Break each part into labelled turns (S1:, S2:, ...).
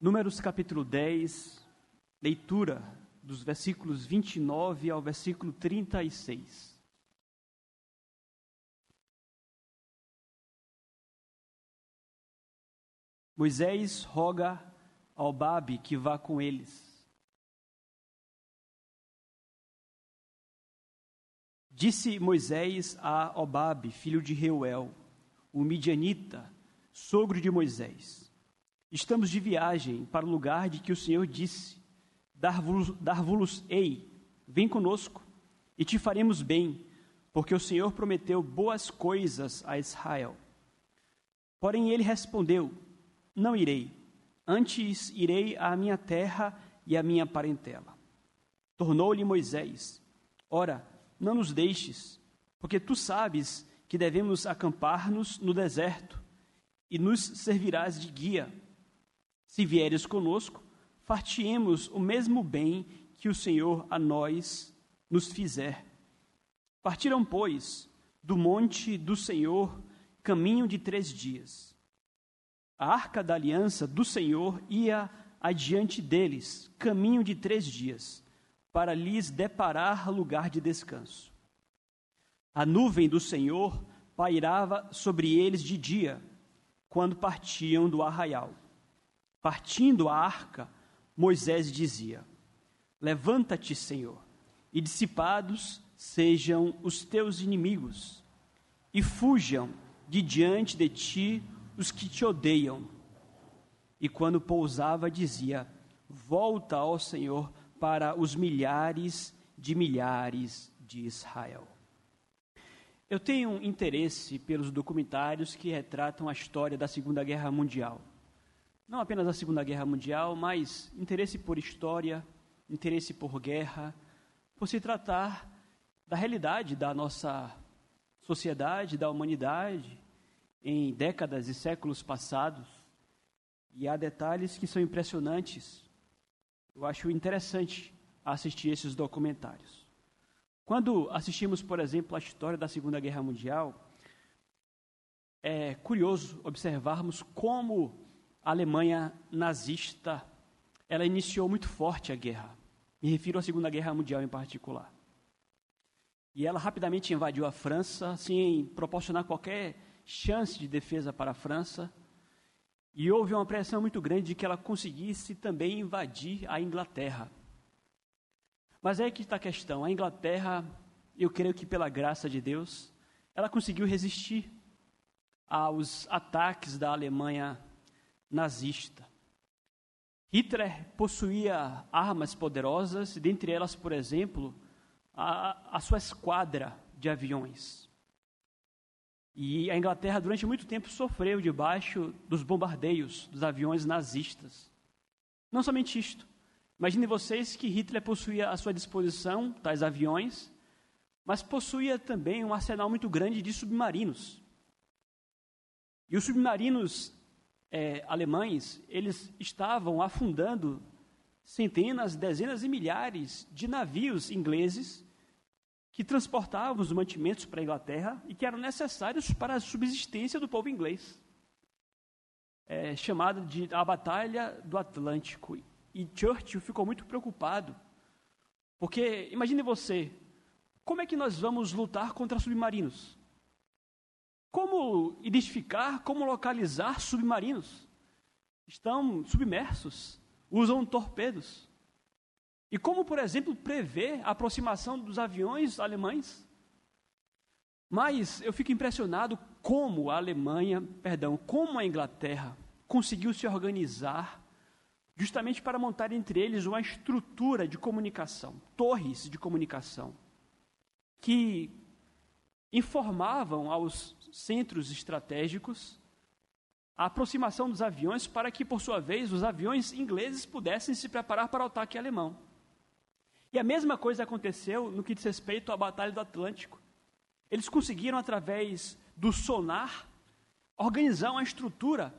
S1: Números capítulo 10, leitura dos versículos 29 ao versículo 36. Moisés roga ao Babe que vá com eles. Disse Moisés a Obabe, filho de Reuel, o midianita, sogro de Moisés: Estamos de viagem para o lugar de que o Senhor disse: Dar-vos-ei, vem conosco, e te faremos bem, porque o Senhor prometeu boas coisas a Israel. Porém ele respondeu: Não irei, antes irei à minha terra e à minha parentela. Tornou-lhe Moisés: Ora, não nos deixes, porque tu sabes que devemos acampar-nos no deserto, e nos servirás de guia. Se vieres conosco, fartiemos o mesmo bem que o Senhor a nós nos fizer. Partiram, pois, do monte do Senhor, caminho de três dias. A arca da aliança do Senhor ia adiante deles, caminho de três dias, para lhes deparar lugar de descanso. A nuvem do Senhor pairava sobre eles de dia, quando partiam do arraial. Partindo a arca, Moisés dizia: Levanta-te, Senhor, e dissipados sejam os teus inimigos, e fujam de diante de ti os que te odeiam. E quando pousava, dizia: Volta ao Senhor para os milhares de milhares de Israel. Eu tenho interesse pelos documentários que retratam a história da Segunda Guerra Mundial não apenas a Segunda Guerra Mundial, mas interesse por história, interesse por guerra, por se tratar da realidade da nossa sociedade, da humanidade, em décadas e séculos passados. E há detalhes que são impressionantes. Eu acho interessante assistir esses documentários. Quando assistimos, por exemplo, a história da Segunda Guerra Mundial, é curioso observarmos como a Alemanha nazista, ela iniciou muito forte a guerra. Me refiro à Segunda Guerra Mundial em particular. E ela rapidamente invadiu a França, sem proporcionar qualquer chance de defesa para a França. E houve uma pressão muito grande de que ela conseguisse também invadir a Inglaterra. Mas é aí que está a questão. A Inglaterra, eu creio que pela graça de Deus, ela conseguiu resistir aos ataques da Alemanha nazista. Hitler possuía armas poderosas, dentre elas, por exemplo, a, a sua esquadra de aviões. E a Inglaterra, durante muito tempo, sofreu debaixo dos bombardeios dos aviões nazistas. Não somente isto. Imagine vocês que Hitler possuía à sua disposição tais aviões, mas possuía também um arsenal muito grande de submarinos. E os submarinos é, alemães, eles estavam afundando centenas, dezenas e milhares de navios ingleses que transportavam os mantimentos para a Inglaterra e que eram necessários para a subsistência do povo inglês. É, chamada de a Batalha do Atlântico. E Churchill ficou muito preocupado, porque imagine você, como é que nós vamos lutar contra submarinos? Como identificar, como localizar submarinos? Estão submersos, usam torpedos. E como, por exemplo, prever a aproximação dos aviões alemães? Mas eu fico impressionado como a Alemanha, perdão, como a Inglaterra conseguiu se organizar justamente para montar entre eles uma estrutura de comunicação, torres de comunicação, que informavam aos centros estratégicos a aproximação dos aviões para que, por sua vez, os aviões ingleses pudessem se preparar para o ataque alemão. E a mesma coisa aconteceu no que diz respeito à Batalha do Atlântico. Eles conseguiram, através do sonar, organizar uma estrutura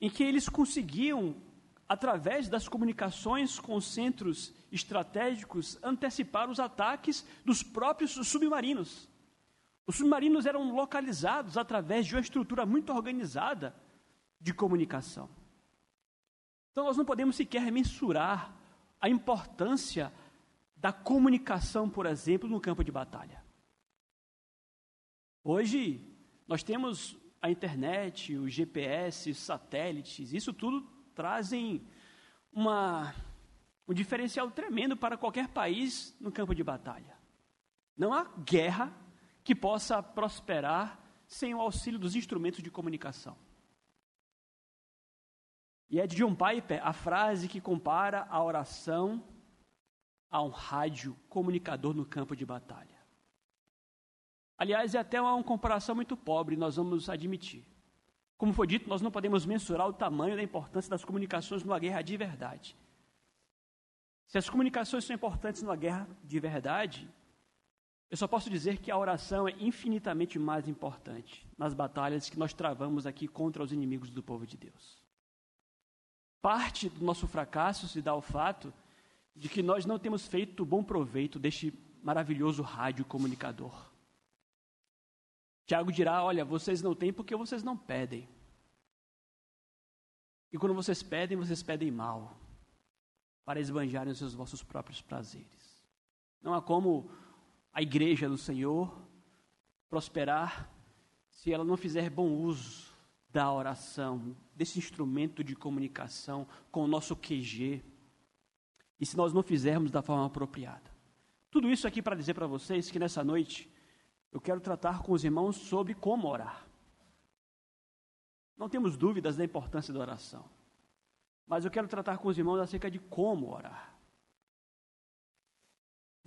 S1: em que eles conseguiam, através das comunicações com os centros estratégicos, antecipar os ataques dos próprios submarinos. Os submarinos eram localizados através de uma estrutura muito organizada de comunicação. Então nós não podemos sequer mensurar a importância da comunicação, por exemplo, no campo de batalha. Hoje, nós temos a internet, o GPS, os satélites, isso tudo trazem uma, um diferencial tremendo para qualquer país no campo de batalha. Não há guerra que possa prosperar sem o auxílio dos instrumentos de comunicação. E é de John Piper a frase que compara a oração a um rádio comunicador no campo de batalha. Aliás, é até uma comparação muito pobre, nós vamos admitir. Como foi dito, nós não podemos mensurar o tamanho da importância das comunicações numa guerra de verdade. Se as comunicações são importantes numa guerra de verdade, eu só posso dizer que a oração é infinitamente mais importante nas batalhas que nós travamos aqui contra os inimigos do povo de Deus. Parte do nosso fracasso se dá ao fato de que nós não temos feito bom proveito deste maravilhoso rádio comunicador. Tiago dirá: Olha, vocês não têm porque vocês não pedem. E quando vocês pedem, vocês pedem mal, para esbanjarem os seus vossos próprios prazeres. Não há como a igreja do Senhor prosperar se ela não fizer bom uso da oração, desse instrumento de comunicação com o nosso QG, e se nós não fizermos da forma apropriada. Tudo isso aqui para dizer para vocês que nessa noite eu quero tratar com os irmãos sobre como orar. Não temos dúvidas da importância da oração, mas eu quero tratar com os irmãos acerca de como orar.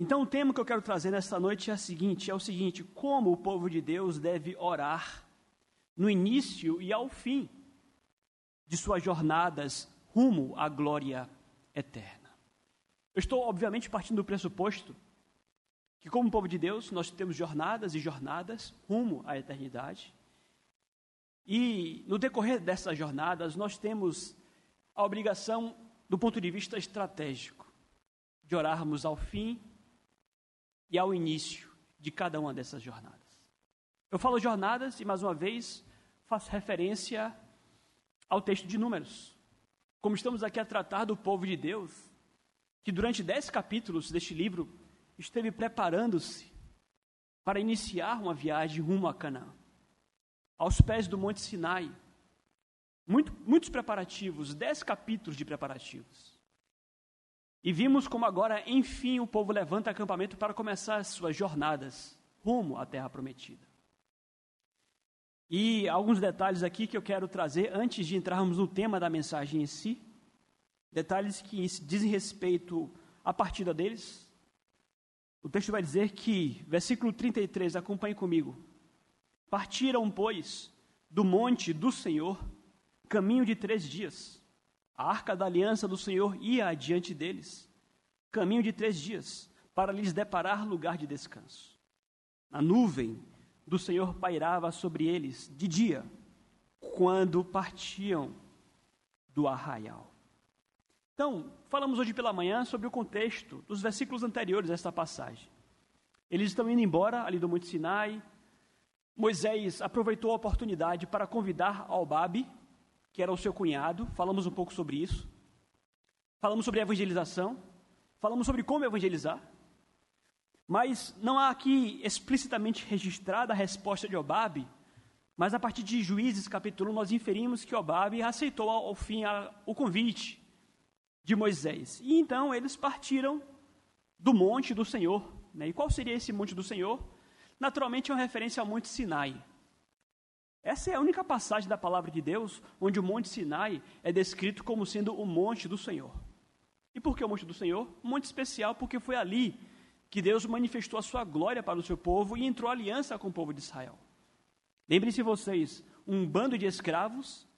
S1: Então, o tema que eu quero trazer nesta noite é, seguinte, é o seguinte: como o povo de Deus deve orar no início e ao fim de suas jornadas rumo à glória eterna. Eu estou, obviamente, partindo do pressuposto que, como povo de Deus, nós temos jornadas e jornadas rumo à eternidade. E no decorrer dessas jornadas, nós temos a obrigação, do ponto de vista estratégico, de orarmos ao fim e ao início de cada uma dessas jornadas. Eu falo jornadas e, mais uma vez, faço referência ao texto de Números. Como estamos aqui a tratar do povo de Deus, que durante dez capítulos deste livro esteve preparando-se para iniciar uma viagem rumo a Canaã, aos pés do Monte Sinai. Muito, muitos preparativos, dez capítulos de preparativos. E vimos como agora, enfim, o povo levanta acampamento para começar as suas jornadas rumo à terra prometida. E alguns detalhes aqui que eu quero trazer antes de entrarmos no tema da mensagem em si. Detalhes que dizem respeito à partida deles. O texto vai dizer que, versículo 33, acompanhe comigo. Partiram, pois, do monte do Senhor, caminho de três dias a arca da aliança do Senhor ia adiante deles, caminho de três dias, para lhes deparar lugar de descanso. A nuvem do Senhor pairava sobre eles de dia, quando partiam do arraial. Então, falamos hoje pela manhã sobre o contexto dos versículos anteriores a esta passagem. Eles estão indo embora ali do Monte Sinai. Moisés aproveitou a oportunidade para convidar Albabe, que era o seu cunhado, falamos um pouco sobre isso. Falamos sobre evangelização, falamos sobre como evangelizar. Mas não há aqui explicitamente registrada a resposta de Obabe, mas a partir de Juízes capítulo 1 nós inferimos que Obabe aceitou ao fim a, o convite de Moisés. E então eles partiram do monte do Senhor. Né? E qual seria esse monte do Senhor? Naturalmente é uma referência ao monte Sinai. Essa é a única passagem da palavra de Deus onde o Monte Sinai é descrito como sendo o monte do Senhor. E por que o monte do Senhor? Um monte especial porque foi ali que Deus manifestou a sua glória para o seu povo e entrou aliança com o povo de Israel. Lembrem-se vocês, um bando de escravos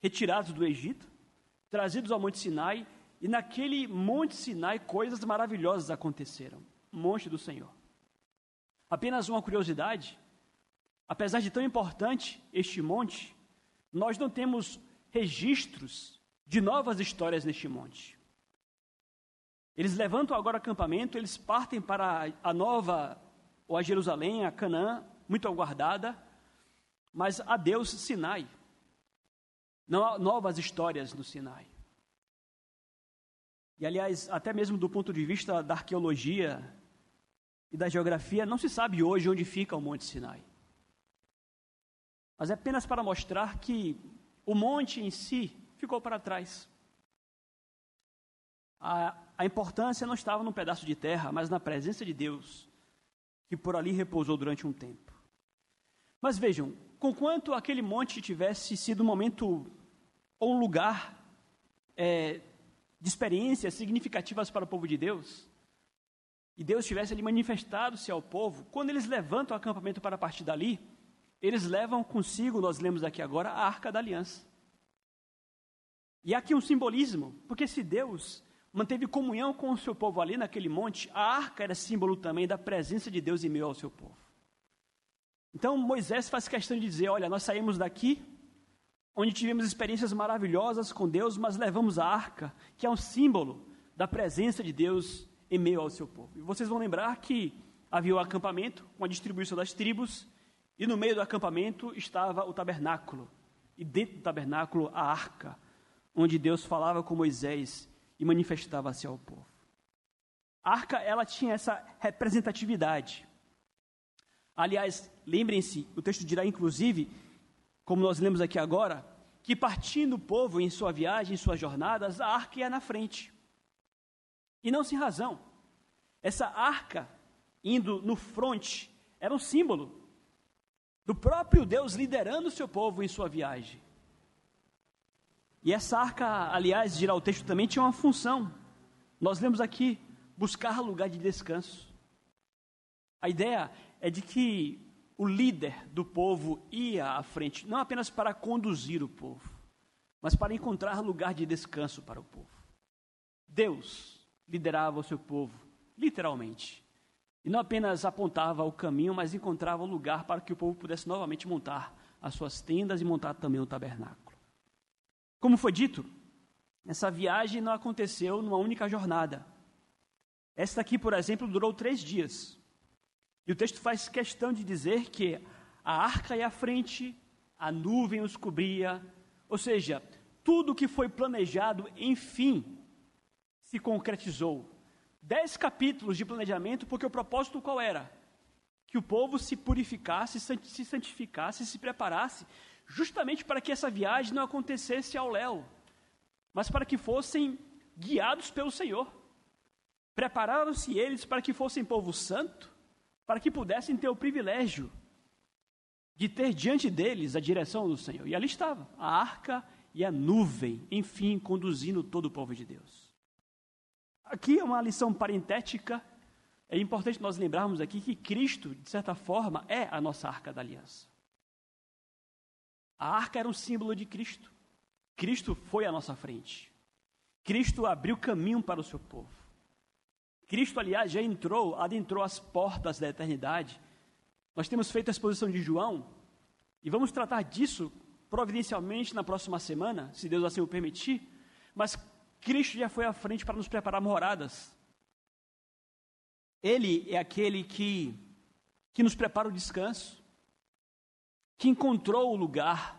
S1: retirados do Egito, trazidos ao Monte Sinai, e naquele Monte Sinai coisas maravilhosas aconteceram. Monte do Senhor. Apenas uma curiosidade, Apesar de tão importante este monte, nós não temos registros de novas histórias neste monte. Eles levantam agora acampamento, eles partem para a nova, ou a Jerusalém, a Canaã, muito aguardada, mas a Deus Sinai. Não há novas histórias no Sinai. E, aliás, até mesmo do ponto de vista da arqueologia e da geografia, não se sabe hoje onde fica o Monte Sinai. Mas é apenas para mostrar que o monte em si ficou para trás. A, a importância não estava num pedaço de terra, mas na presença de Deus, que por ali repousou durante um tempo. Mas vejam, conquanto aquele monte tivesse sido um momento ou um lugar é, de experiências significativas para o povo de Deus, e Deus tivesse ali manifestado-se ao povo, quando eles levantam o acampamento para partir dali, eles levam consigo, nós lemos aqui agora, a arca da aliança. E aqui um simbolismo, porque se Deus manteve comunhão com o seu povo ali naquele monte, a arca era símbolo também da presença de Deus em meio ao seu povo. Então Moisés faz questão de dizer: olha, nós saímos daqui, onde tivemos experiências maravilhosas com Deus, mas levamos a arca, que é um símbolo da presença de Deus em meio ao seu povo. E vocês vão lembrar que havia o acampamento, com a distribuição das tribos, e no meio do acampamento estava o tabernáculo, e dentro do tabernáculo a arca, onde Deus falava com Moisés e manifestava-se ao povo. A arca, ela tinha essa representatividade. Aliás, lembrem-se, o texto dirá inclusive, como nós lemos aqui agora, que partindo o povo em sua viagem, em suas jornadas, a arca ia na frente. E não sem razão. Essa arca indo no fronte era um símbolo do próprio Deus liderando o seu povo em sua viagem. E essa arca, aliás, dirá o texto também, tinha uma função. Nós lemos aqui, buscar lugar de descanso. A ideia é de que o líder do povo ia à frente, não apenas para conduzir o povo, mas para encontrar lugar de descanso para o povo. Deus liderava o seu povo, literalmente. E não apenas apontava o caminho, mas encontrava o lugar para que o povo pudesse novamente montar as suas tendas e montar também o tabernáculo. Como foi dito, essa viagem não aconteceu numa única jornada. Esta aqui, por exemplo, durou três dias. E o texto faz questão de dizer que a arca ia à frente, a nuvem os cobria, ou seja, tudo que foi planejado, enfim, se concretizou. Dez capítulos de planejamento, porque o propósito qual era? Que o povo se purificasse, se santificasse, se preparasse justamente para que essa viagem não acontecesse ao léu, mas para que fossem guiados pelo Senhor. Prepararam-se eles para que fossem povo santo, para que pudessem ter o privilégio de ter diante deles a direção do Senhor. E ali estava a arca e a nuvem, enfim, conduzindo todo o povo de Deus. Aqui é uma lição parentética. É importante nós lembrarmos aqui que Cristo, de certa forma, é a nossa arca da aliança. A arca era um símbolo de Cristo. Cristo foi à nossa frente. Cristo abriu caminho para o seu povo. Cristo, aliás, já entrou, adentrou as portas da eternidade. Nós temos feito a exposição de João e vamos tratar disso providencialmente na próxima semana, se Deus assim o permitir. Mas Cristo já foi à frente para nos preparar moradas. Ele é aquele que, que nos prepara o descanso que encontrou o lugar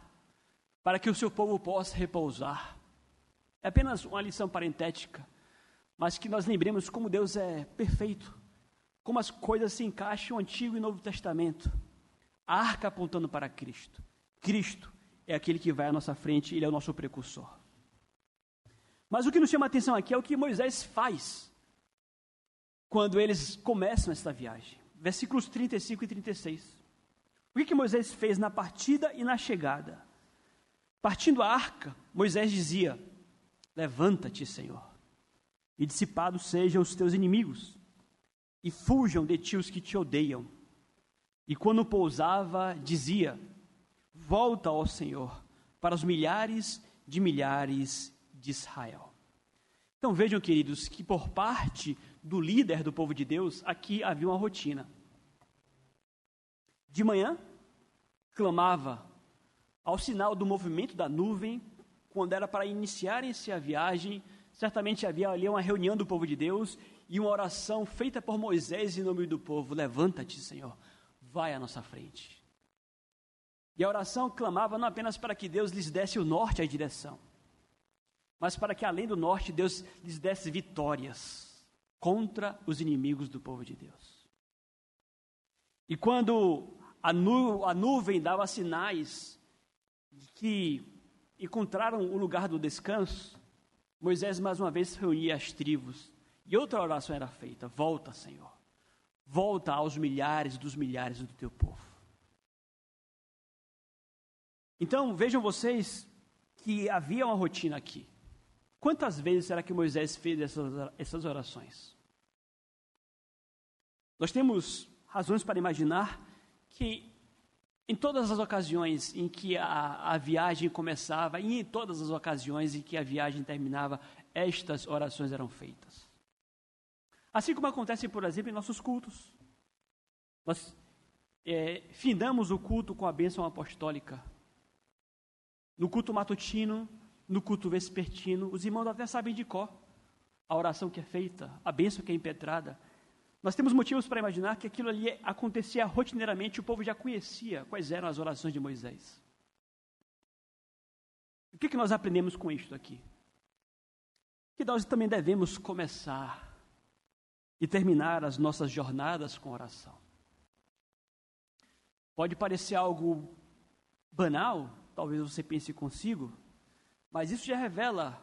S1: para que o seu povo possa repousar. É apenas uma lição parentética, mas que nós lembremos como Deus é perfeito, como as coisas se encaixam no Antigo e Novo Testamento. A arca apontando para Cristo. Cristo é aquele que vai à nossa frente, ele é o nosso precursor. Mas o que nos chama a atenção aqui é o que Moisés faz quando eles começam esta viagem. Versículos 35 e 36. O que, que Moisés fez na partida e na chegada? Partindo a arca, Moisés dizia: Levanta-te, Senhor, e dissipados sejam os teus inimigos, e fujam de ti os que te odeiam. E quando pousava, dizia: Volta, ó Senhor, para os milhares de milhares de Israel. Então vejam, queridos, que por parte do líder do povo de Deus, aqui havia uma rotina. De manhã, clamava ao sinal do movimento da nuvem, quando era para iniciarem-se a viagem, certamente havia ali uma reunião do povo de Deus e uma oração feita por Moisés em nome do povo: Levanta-te, Senhor, vai à nossa frente. E a oração clamava não apenas para que Deus lhes desse o norte, a direção, mas para que além do norte Deus lhes desse vitórias contra os inimigos do povo de Deus. E quando a, nu a nuvem dava sinais que encontraram o lugar do descanso, Moisés mais uma vez reunia as tribos e outra oração era feita: Volta, Senhor, volta aos milhares dos milhares do teu povo. Então vejam vocês que havia uma rotina aqui. Quantas vezes será que Moisés fez essas, orações? Nós temos razões para imaginar que em todas as ocasiões em que a, a, viagem começava e em todas as ocasiões em que a viagem terminava, estas orações eram feitas. Assim como acontece, por exemplo, em nossos cultos. Nós é, findamos o culto com a bênção apostólica. No culto matutino, no culto vespertino, os irmãos até sabem de cor a oração que é feita, a bênção que é impetrada. Nós temos motivos para imaginar que aquilo ali acontecia rotineiramente, o povo já conhecia quais eram as orações de Moisés. O que, que nós aprendemos com isto aqui? Que nós também devemos começar e terminar as nossas jornadas com oração. Pode parecer algo banal, talvez você pense consigo, mas isso já revela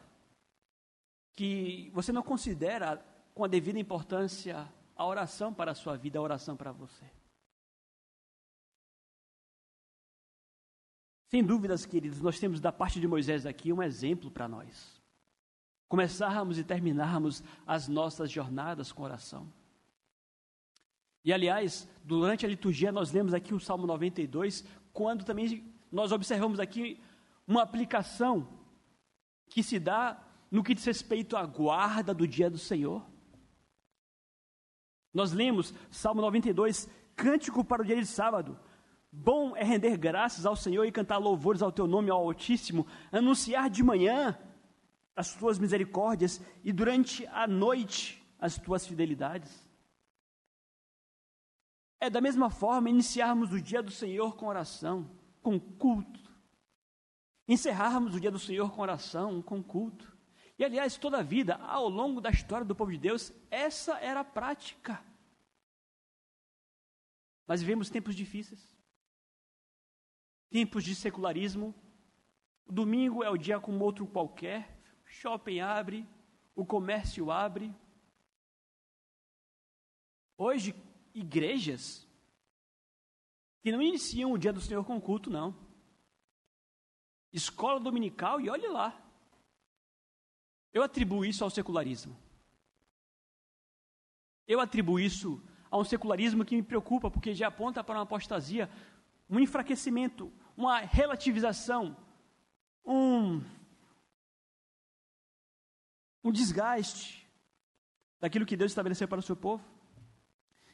S1: que você não considera com a devida importância a oração para a sua vida, a oração para você. Sem dúvidas, queridos, nós temos da parte de Moisés aqui um exemplo para nós. Começarmos e terminarmos as nossas jornadas com oração. E aliás, durante a liturgia nós lemos aqui o Salmo 92, quando também nós observamos aqui uma aplicação que se dá no que diz respeito à guarda do dia do Senhor. Nós lemos Salmo 92, cântico para o dia de sábado. Bom é render graças ao Senhor e cantar louvores ao teu nome, ao Altíssimo, anunciar de manhã as tuas misericórdias e durante a noite as tuas fidelidades. É da mesma forma iniciarmos o dia do Senhor com oração, com culto. Encerrarmos o dia do Senhor com oração, com culto. E aliás, toda a vida, ao longo da história do povo de Deus, essa era a prática. Nós vivemos tempos difíceis, tempos de secularismo. O domingo é o dia como outro qualquer, shopping abre, o comércio abre. Hoje, igrejas que não iniciam o dia do Senhor com culto, não. Escola dominical e olhe lá. Eu atribuo isso ao secularismo. Eu atribuo isso a um secularismo que me preocupa, porque já aponta para uma apostasia, um enfraquecimento, uma relativização, um, um desgaste daquilo que Deus estabeleceu para o seu povo.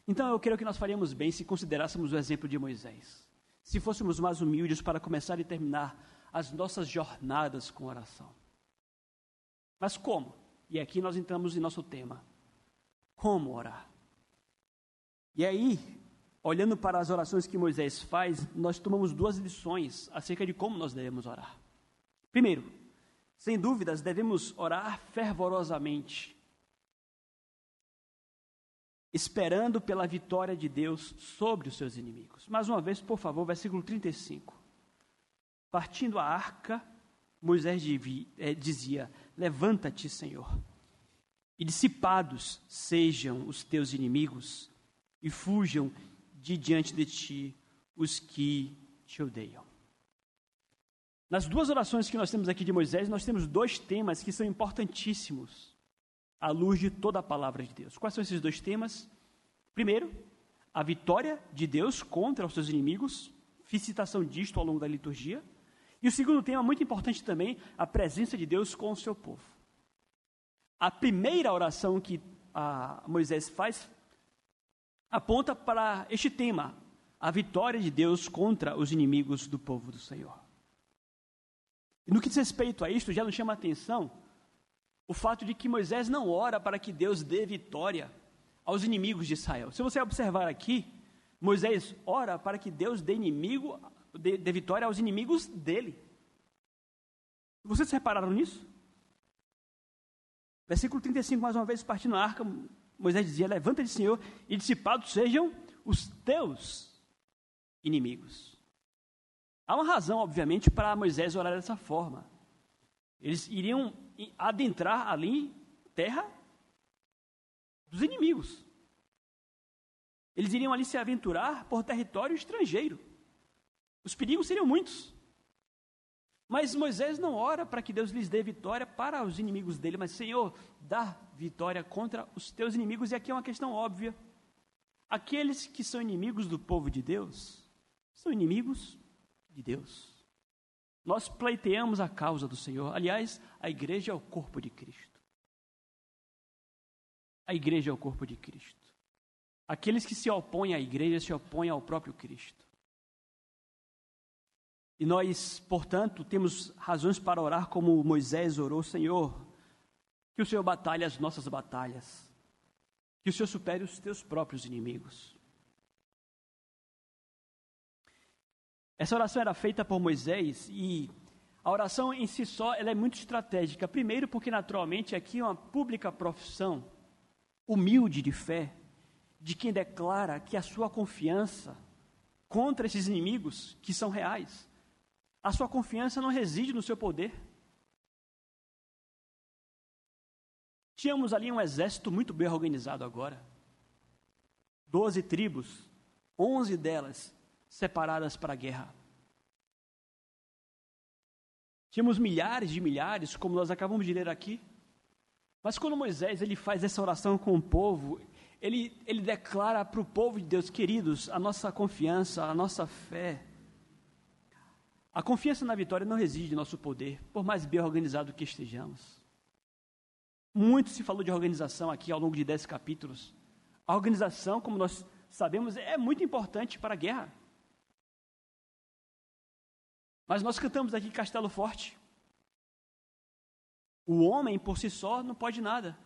S1: Então eu creio que nós faríamos bem se considerássemos o exemplo de Moisés. Se fôssemos mais humildes para começar e terminar as nossas jornadas com oração. Mas como? E aqui nós entramos em nosso tema. Como orar? E aí, olhando para as orações que Moisés faz, nós tomamos duas lições acerca de como nós devemos orar. Primeiro, sem dúvidas, devemos orar fervorosamente, esperando pela vitória de Deus sobre os seus inimigos. Mais uma vez, por favor, versículo 35. Partindo a arca, Moisés eh, dizia: Levanta-te, Senhor, e dissipados sejam os teus inimigos e fujam de diante de ti os que te odeiam. Nas duas orações que nós temos aqui de Moisés, nós temos dois temas que são importantíssimos à luz de toda a palavra de Deus. Quais são esses dois temas? Primeiro, a vitória de Deus contra os seus inimigos, citação disto ao longo da liturgia. E o segundo tema, muito importante também, a presença de Deus com o seu povo. A primeira oração que Moisés faz aponta para este tema, a vitória de Deus contra os inimigos do povo do Senhor. E no que diz respeito a isto, já nos chama a atenção o fato de que Moisés não ora para que Deus dê vitória aos inimigos de Israel. Se você observar aqui, Moisés ora para que Deus dê inimigo, dê, vitória aos inimigos dele. Vocês repararam nisso? Versículo 35, mais uma vez, partindo a arca, Moisés dizia: Levanta-te, Senhor, e dissipados sejam os teus inimigos. Há uma razão, obviamente, para Moisés orar dessa forma. Eles iriam adentrar ali terra dos inimigos. Eles iriam ali se aventurar por território estrangeiro. Os perigos seriam muitos. Mas Moisés não ora para que Deus lhes dê vitória para os inimigos dele, mas Senhor, dá vitória contra os teus inimigos. E aqui é uma questão óbvia. Aqueles que são inimigos do povo de Deus são inimigos de Deus. Nós pleiteamos a causa do Senhor. Aliás, a igreja é o corpo de Cristo. A igreja é o corpo de Cristo. Aqueles que se opõem à igreja se opõem ao próprio Cristo. E nós, portanto, temos razões para orar como Moisés orou, Senhor, que o Senhor batalhe as nossas batalhas, que o Senhor supere os teus próprios inimigos. Essa oração era feita por Moisés e a oração em si só ela é muito estratégica. Primeiro, porque naturalmente aqui é uma pública profissão humilde de fé de quem declara que a sua confiança contra esses inimigos que são reais, a sua confiança não reside no seu poder. Tínhamos ali um exército muito bem organizado agora. Doze tribos, onze delas separadas para a guerra. Tínhamos milhares de milhares, como nós acabamos de ler aqui. Mas quando Moisés ele faz essa oração com o povo, ele, ele declara para o povo de Deus, queridos, a nossa confiança, a nossa fé. A confiança na vitória não reside em nosso poder, por mais bem organizado que estejamos. Muito se falou de organização aqui ao longo de dez capítulos. A organização, como nós sabemos, é muito importante para a guerra. Mas nós cantamos aqui Castelo Forte. O homem por si só não pode nada.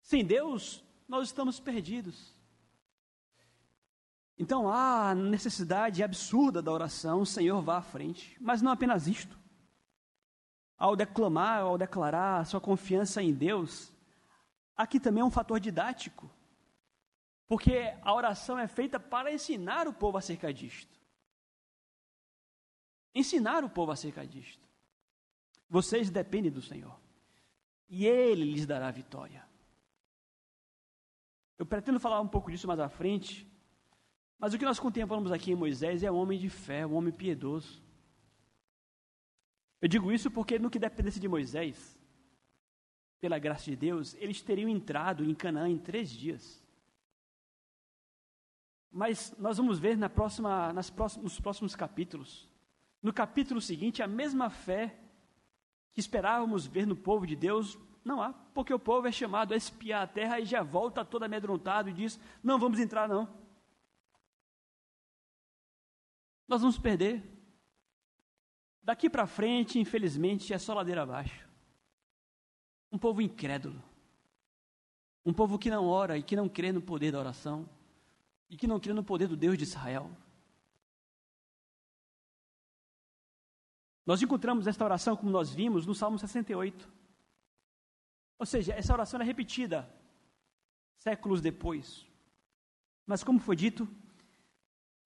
S1: Sem Deus, nós estamos perdidos. Então há necessidade absurda da oração, o Senhor vá à frente. Mas não apenas isto. Ao declamar, ao declarar a sua confiança em Deus, aqui também é um fator didático. Porque a oração é feita para ensinar o povo acerca disto ensinar o povo acerca disto. Vocês dependem do Senhor. E Ele lhes dará vitória. Eu pretendo falar um pouco disso mais à frente. Mas o que nós contemplamos aqui em Moisés é um homem de fé, um homem piedoso. Eu digo isso porque no que dependesse de Moisés, pela graça de Deus, eles teriam entrado em Canaã em três dias. Mas nós vamos ver na próxima, nas próximos, nos próximos capítulos no capítulo seguinte, a mesma fé que esperávamos ver no povo de Deus, não há, porque o povo é chamado a espiar a terra e já volta todo amedrontado e diz: Não vamos entrar, não. Nós vamos perder. Daqui para frente, infelizmente, é só ladeira abaixo. Um povo incrédulo. Um povo que não ora e que não crê no poder da oração. E que não crê no poder do Deus de Israel. Nós encontramos esta oração, como nós vimos, no Salmo 68. Ou seja, essa oração é repetida séculos depois. Mas, como foi dito,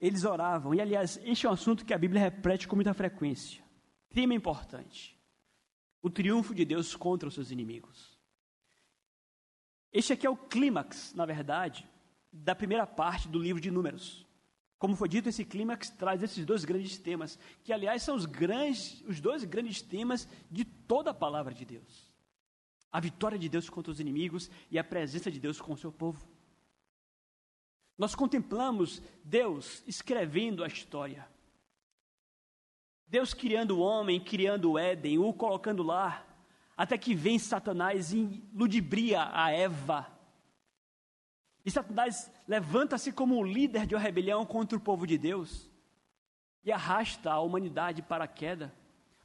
S1: eles oravam. E, aliás, este é um assunto que a Bíblia repete com muita frequência. Tema importante: o triunfo de Deus contra os seus inimigos. Este aqui é o clímax, na verdade, da primeira parte do livro de Números. Como foi dito, esse clímax traz esses dois grandes temas, que aliás são os, grandes, os dois grandes temas de toda a palavra de Deus: a vitória de Deus contra os inimigos e a presença de Deus com o seu povo. Nós contemplamos Deus escrevendo a história. Deus criando o homem, criando o Éden, o colocando lá, até que vem Satanás e ludibria a Eva e Satanás levanta-se como um líder de uma rebelião contra o povo de Deus e arrasta a humanidade para a queda.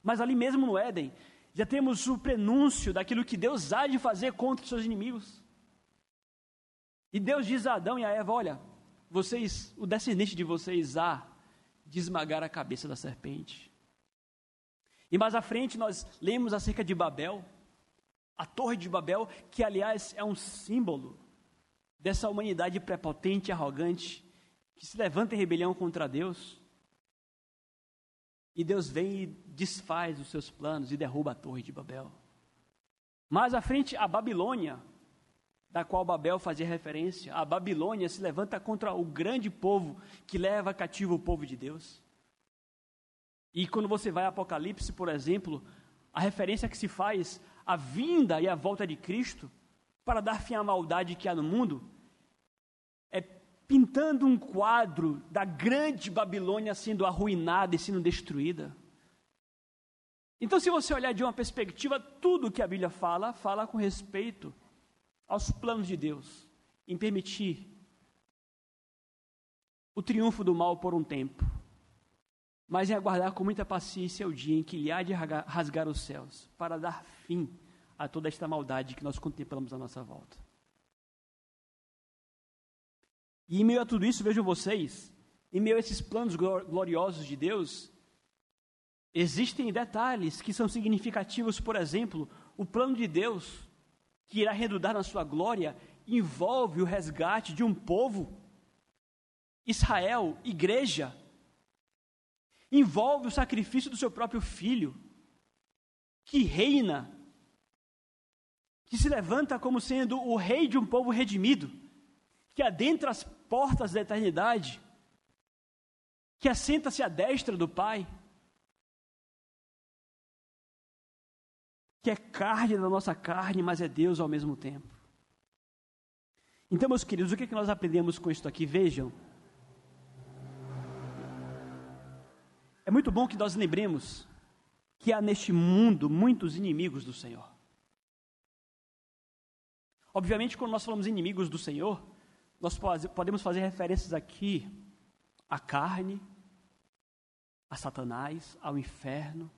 S1: Mas ali mesmo no Éden, já temos o prenúncio daquilo que Deus há de fazer contra os seus inimigos. E Deus diz a Adão e a Eva: Olha, vocês, o descendente de vocês há de esmagar a cabeça da serpente. E mais à frente nós lemos acerca de Babel, A Torre de Babel, que aliás é um símbolo dessa humanidade prepotente e arrogante que se levanta em rebelião contra Deus. E Deus vem e desfaz os seus planos e derruba a Torre de Babel. Mais à frente, a Babilônia, da qual Babel fazia referência, a Babilônia se levanta contra o grande povo que leva cativo o povo de Deus. E quando você vai a Apocalipse, por exemplo, a referência que se faz à vinda e à volta de Cristo para dar fim à maldade que há no mundo é pintando um quadro da grande Babilônia sendo arruinada e sendo destruída. Então, se você olhar de uma perspectiva, tudo que a Bíblia fala, fala com respeito aos planos de Deus em permitir o triunfo do mal por um tempo mas em aguardar com muita paciência o dia em que ele há de rasgar os céus, para dar fim a toda esta maldade que nós contemplamos à nossa volta. E em meio a tudo isso, vejam vocês, em meio a esses planos gloriosos de Deus, existem detalhes que são significativos, por exemplo, o plano de Deus, que irá redundar na sua glória, envolve o resgate de um povo, Israel, igreja, envolve o sacrifício do seu próprio filho, que reina, que se levanta como sendo o rei de um povo redimido, que adentra as portas da eternidade, que assenta-se à destra do Pai, que é carne da nossa carne, mas é Deus ao mesmo tempo. Então, meus queridos, o que, é que nós aprendemos com isso aqui? Vejam, É muito bom que nós lembremos que há neste mundo muitos inimigos do Senhor. Obviamente, quando nós falamos inimigos do Senhor, nós podemos fazer referências aqui à carne, a Satanás, ao inferno,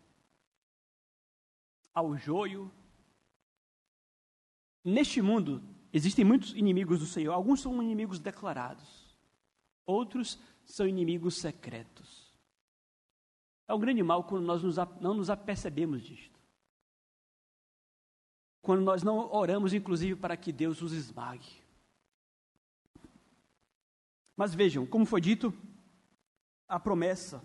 S1: ao joio. Neste mundo existem muitos inimigos do Senhor. Alguns são inimigos declarados, outros são inimigos secretos. É um grande mal quando nós não nos apercebemos disto. Quando nós não oramos, inclusive, para que Deus os esmague. Mas vejam, como foi dito, a promessa,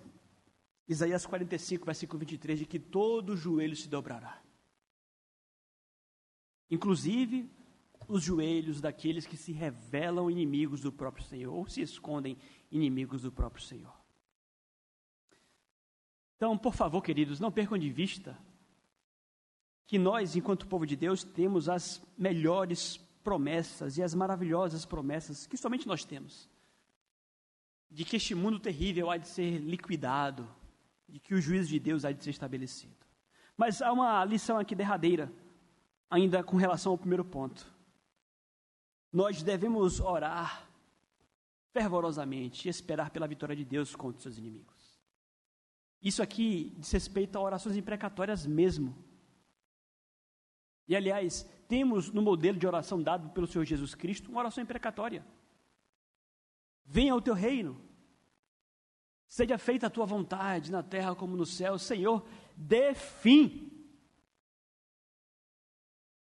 S1: Isaías 45, versículo 23, de que todo joelho se dobrará. Inclusive os joelhos daqueles que se revelam inimigos do próprio Senhor, ou se escondem inimigos do próprio Senhor. Então, por favor, queridos, não percam de vista que nós, enquanto povo de Deus, temos as melhores promessas e as maravilhosas promessas que somente nós temos. De que este mundo terrível há de ser liquidado, de que o juízo de Deus há de ser estabelecido. Mas há uma lição aqui derradeira, ainda com relação ao primeiro ponto. Nós devemos orar fervorosamente e esperar pela vitória de Deus contra os seus inimigos. Isso aqui diz respeito a orações imprecatórias mesmo. E aliás, temos no modelo de oração dado pelo Senhor Jesus Cristo uma oração imprecatória. Venha o teu reino. Seja feita a tua vontade na terra como no céu. Senhor, dê fim.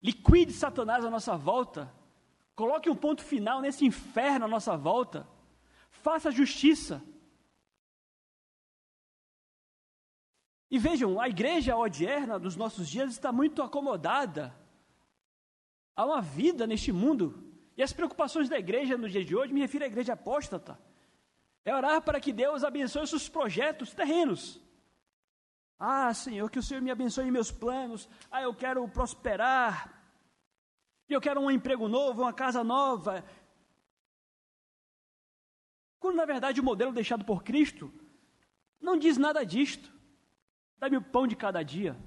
S1: Liquide Satanás à nossa volta. Coloque um ponto final nesse inferno à nossa volta. Faça justiça. E vejam, a igreja odierna dos nossos dias está muito acomodada a uma vida neste mundo. E as preocupações da igreja no dia de hoje, me refiro à igreja apóstata, é orar para que Deus abençoe os seus projetos terrenos. Ah, Senhor, que o Senhor me abençoe em meus planos. Ah, eu quero prosperar. Eu quero um emprego novo, uma casa nova. Quando na verdade o modelo deixado por Cristo não diz nada disto. Dá-me o pão de cada dia.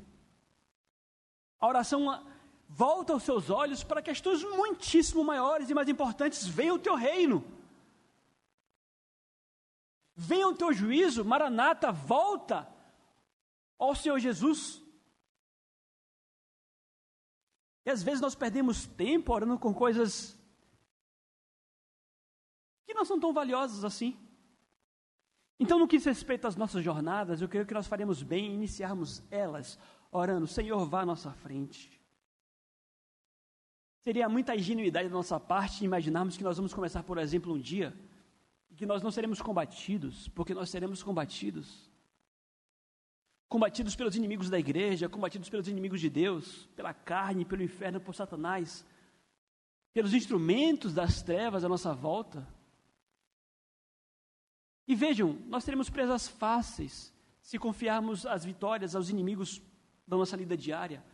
S1: A oração volta os seus olhos para questões muitíssimo maiores e mais importantes. Venha o teu reino. Venha o teu juízo, Maranata, volta ao Senhor Jesus. E às vezes nós perdemos tempo orando com coisas que não são tão valiosas assim. Então, no que diz respeito às nossas jornadas, eu creio que nós faremos bem em iniciarmos elas orando: Senhor, vá à nossa frente. Seria muita ingenuidade da nossa parte imaginarmos que nós vamos começar, por exemplo, um dia que nós não seremos combatidos, porque nós seremos combatidos. Combatidos pelos inimigos da igreja, combatidos pelos inimigos de Deus, pela carne, pelo inferno, por Satanás, pelos instrumentos das trevas à nossa volta. E vejam, nós teremos presas fáceis se confiarmos as vitórias aos inimigos da nossa lida diária,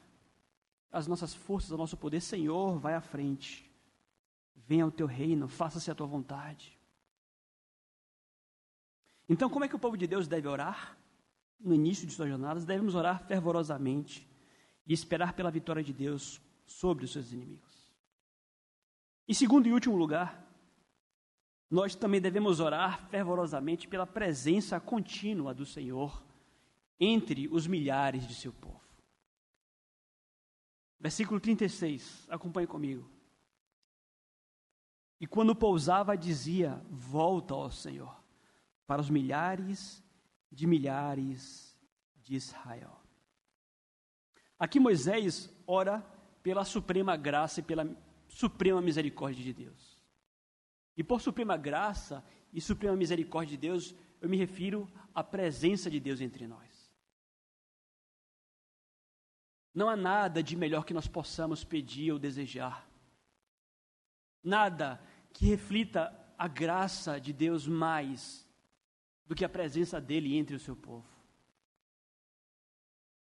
S1: as nossas forças, o nosso poder. Senhor, vai à frente. Venha o teu reino, faça-se a tua vontade. Então, como é que o povo de Deus deve orar? No início de suas jornadas, devemos orar fervorosamente e esperar pela vitória de Deus sobre os seus inimigos. Em segundo e último lugar, nós também devemos orar fervorosamente pela presença contínua do Senhor entre os milhares de seu povo. Versículo 36, acompanhe comigo. E quando pousava, dizia: Volta, ó Senhor, para os milhares de milhares de Israel. Aqui Moisés ora pela suprema graça e pela suprema misericórdia de Deus. E por suprema graça e suprema misericórdia de Deus, eu me refiro à presença de Deus entre nós. Não há nada de melhor que nós possamos pedir ou desejar. Nada que reflita a graça de Deus mais do que a presença dele entre o seu povo.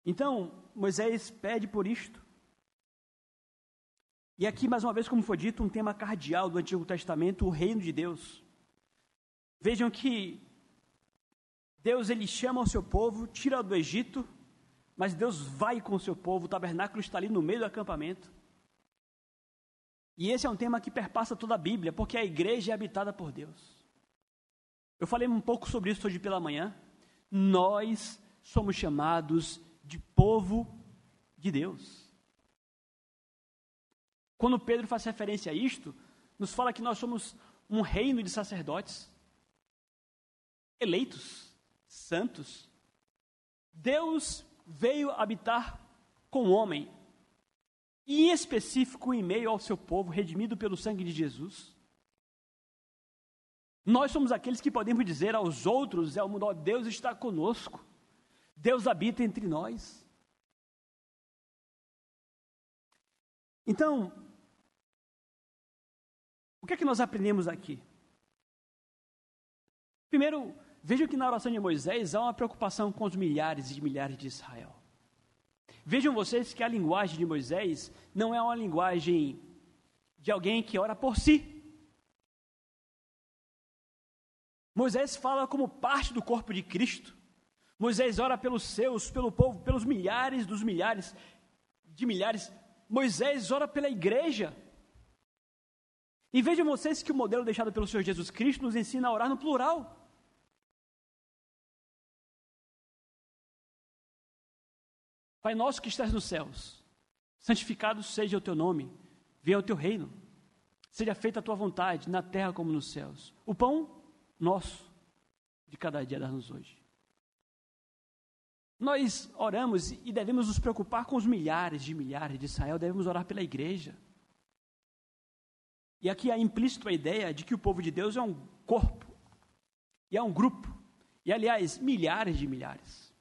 S1: Então, Moisés pede por isto. E aqui, mais uma vez, como foi dito, um tema cardial do Antigo Testamento, o reino de Deus. Vejam que Deus ele chama o seu povo, tira do Egito, mas Deus vai com o seu povo, o tabernáculo está ali no meio do acampamento. E esse é um tema que perpassa toda a Bíblia, porque a igreja é habitada por Deus. Eu falei um pouco sobre isso hoje pela manhã. Nós somos chamados de povo de Deus. Quando Pedro faz referência a isto, nos fala que nós somos um reino de sacerdotes, eleitos, santos. Deus veio habitar com o homem, e em específico em meio ao seu povo, redimido pelo sangue de Jesus. Nós somos aqueles que podemos dizer aos outros, é o mundo, Deus está conosco, Deus habita entre nós. Então, o que é que nós aprendemos aqui? Primeiro, Vejam que na oração de Moisés há uma preocupação com os milhares e milhares de Israel. Vejam vocês que a linguagem de Moisés não é uma linguagem de alguém que ora por si. Moisés fala como parte do corpo de Cristo. Moisés ora pelos seus, pelo povo, pelos milhares dos milhares de milhares. Moisés ora pela igreja. E vejam vocês que o modelo deixado pelo Senhor Jesus Cristo nos ensina a orar no plural. Pai nosso que estás nos céus, santificado seja o teu nome, venha o teu reino, seja feita a tua vontade, na terra como nos céus. O pão nosso de cada dia dá-nos hoje. Nós oramos e devemos nos preocupar com os milhares de milhares de Israel, devemos orar pela igreja. E aqui há implícito a ideia de que o povo de Deus é um corpo, e é um grupo, e aliás, milhares de milhares.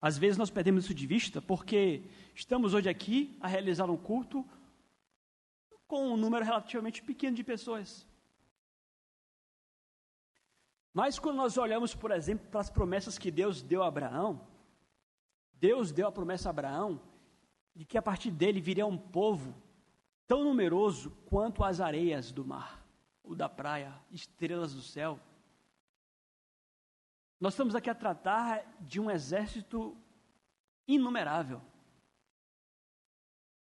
S1: Às vezes nós perdemos isso de vista porque estamos hoje aqui a realizar um culto com um número relativamente pequeno de pessoas. Mas quando nós olhamos, por exemplo, para as promessas que Deus deu a Abraão, Deus deu a promessa a Abraão de que a partir dele viria um povo tão numeroso quanto as areias do mar, ou da praia, estrelas do céu. Nós estamos aqui a tratar de um exército inumerável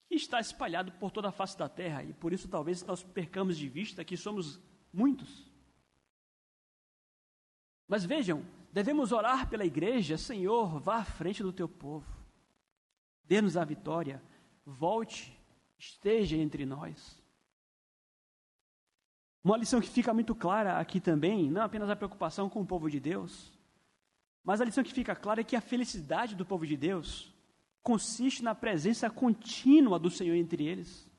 S1: que está espalhado por toda a face da terra e por isso talvez nós percamos de vista que somos muitos. Mas vejam, devemos orar pela igreja, Senhor, vá à frente do teu povo. Dê-nos a vitória, volte, esteja entre nós. Uma lição que fica muito clara aqui também, não apenas a preocupação com o povo de Deus, mas a lição que fica clara é que a felicidade do povo de Deus consiste na presença contínua do Senhor entre eles.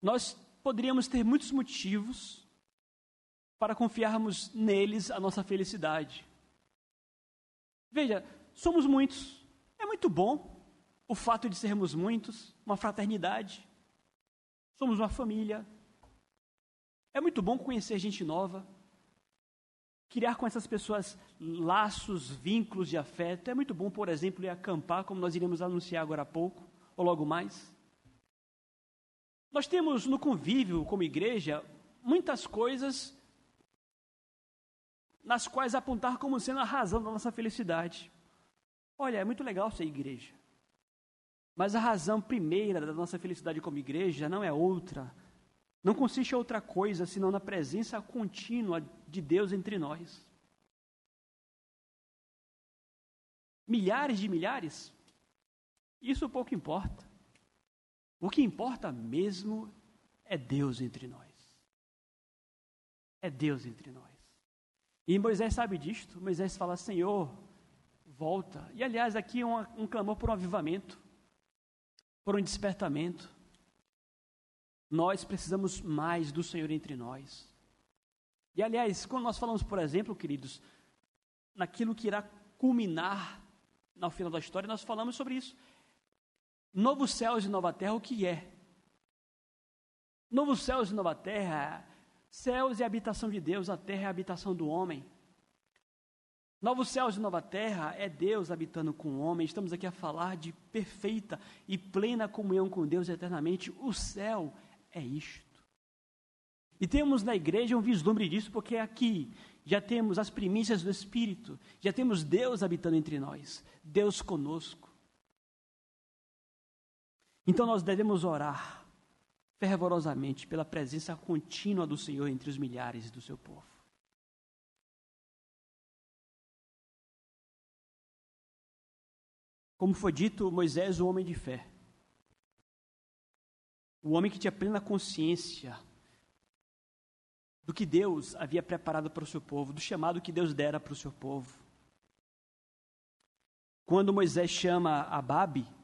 S1: Nós poderíamos ter muitos motivos para confiarmos neles a nossa felicidade. Veja, somos muitos. É muito bom o fato de sermos muitos, uma fraternidade. Somos uma família. É muito bom conhecer gente nova. Criar com essas pessoas laços, vínculos de afeto. É muito bom, por exemplo, ir acampar, como nós iremos anunciar agora há pouco, ou logo mais. Nós temos no convívio como igreja muitas coisas nas quais apontar como sendo a razão da nossa felicidade. Olha, é muito legal ser igreja. Mas a razão primeira da nossa felicidade como igreja não é outra. Não consiste em outra coisa senão na presença contínua de Deus entre nós. Milhares de milhares? Isso pouco importa. O que importa mesmo é Deus entre nós. É Deus entre nós. E Moisés sabe disto. Moisés fala: Senhor, volta. E aliás, aqui é um, um clamor por um avivamento, por um despertamento. Nós precisamos mais do Senhor entre nós. E aliás, quando nós falamos, por exemplo, queridos, naquilo que irá culminar no final da história, nós falamos sobre isso. Novos céus e nova terra, o que é? Novos céus e nova terra Céus é habitação de Deus, a terra é a habitação do homem. Novos céus e nova terra é Deus habitando com o homem. Estamos aqui a falar de perfeita e plena comunhão com Deus eternamente. O céu é isto. E temos na igreja um vislumbre disso, porque aqui já temos as primícias do Espírito, já temos Deus habitando entre nós, Deus conosco. Então nós devemos orar fervorosamente pela presença contínua do Senhor entre os milhares do seu povo. Como foi dito, Moisés, o homem de fé, o homem que tinha plena consciência do que Deus havia preparado para o seu povo, do chamado que Deus dera para o seu povo. Quando Moisés chama Ababe,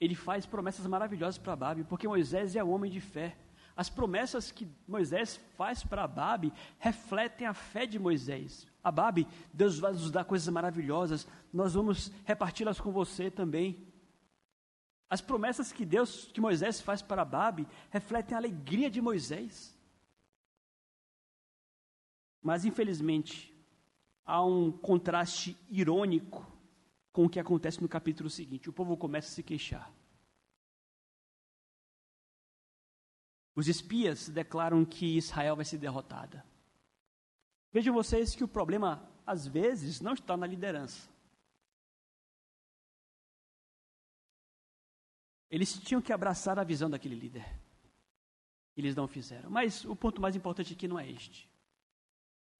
S1: ele faz promessas maravilhosas para Ababe, porque Moisés é um homem de fé. As promessas que Moisés faz para Ababe refletem a fé de Moisés. Ababe, Deus vai nos dar coisas maravilhosas, nós vamos reparti-las com você também. As promessas que Deus, que Moisés faz para Ababe, refletem a alegria de Moisés. Mas infelizmente, há um contraste irônico com o que acontece no capítulo seguinte. O povo começa a se queixar. Os espias declaram que Israel vai ser derrotada. Vejam vocês que o problema, às vezes, não está na liderança. Eles tinham que abraçar a visão daquele líder. Eles não fizeram. Mas o ponto mais importante aqui não é este.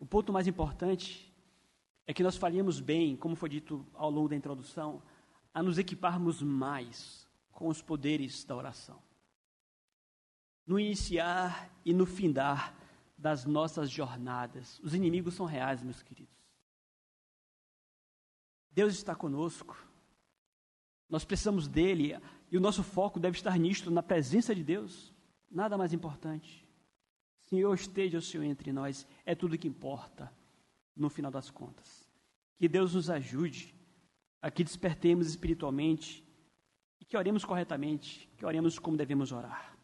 S1: O ponto mais importante é que nós faríamos bem, como foi dito ao longo da introdução, a nos equiparmos mais com os poderes da oração. No iniciar e no findar das nossas jornadas. Os inimigos são reais, meus queridos. Deus está conosco. Nós precisamos dele e o nosso foco deve estar nisto, na presença de Deus. Nada mais importante. Senhor, esteja o Senhor entre nós, é tudo que importa no final das contas. Que Deus nos ajude a que despertemos espiritualmente e que oremos corretamente, que oremos como devemos orar.